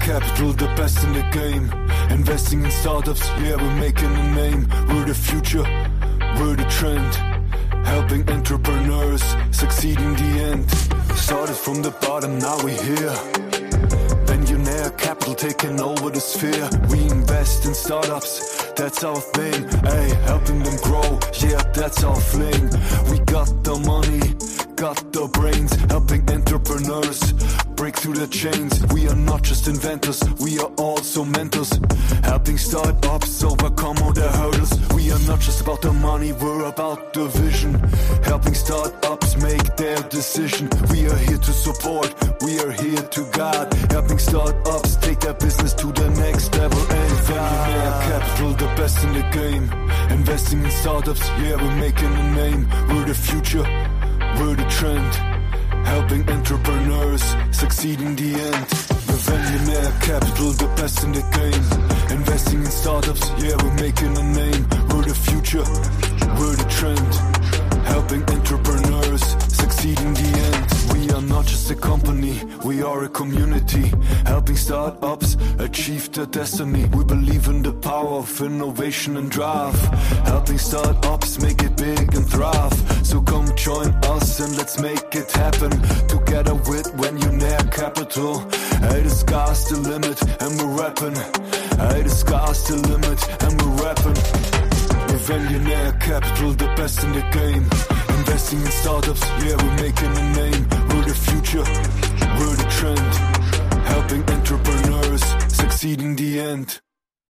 capital, the best in the game. Investing in startups, yeah, we're making a name. We're the future, we're the trend. Helping entrepreneurs succeed in the end. Started from the bottom, now we're here. Venionaire capital taking over the sphere. We invest in startups, that's our thing. Hey, helping them grow, yeah, that's our fling. We got the money, got the brains, helping entrepreneurs break through the chains. We are not just inventors, we are also mentors, helping startups overcome all their hurdles. We are not just about the money, we're about the vision, helping startups make their decision. We are here to support, we are here to guide, helping startups take their business to the next level. And Venionaire capital, the best in the game. Investing in startups, yeah, we're making a name. We're the future, we're the trend. Helping entrepreneurs succeed in the end. We're capital, the best in the game. Investing in startups, yeah, we're making a name. We're the future, we're the trend. Helping entrepreneurs succeed in the end. We are not just a company, we are a community. Helping startups achieve their destiny. We believe in the power of innovation and drive. Helping startups make it big and thrive. Make it happen. Together with Venionaire Capital. Hey, the sky's the limit and we're rapping. Hey, the sky's the limit and we're rapping. We're Venionaire capital, the best in the game. Investing in startups, yeah, we're making a name. We're the future, we're the trend. Helping entrepreneurs succeed in the end.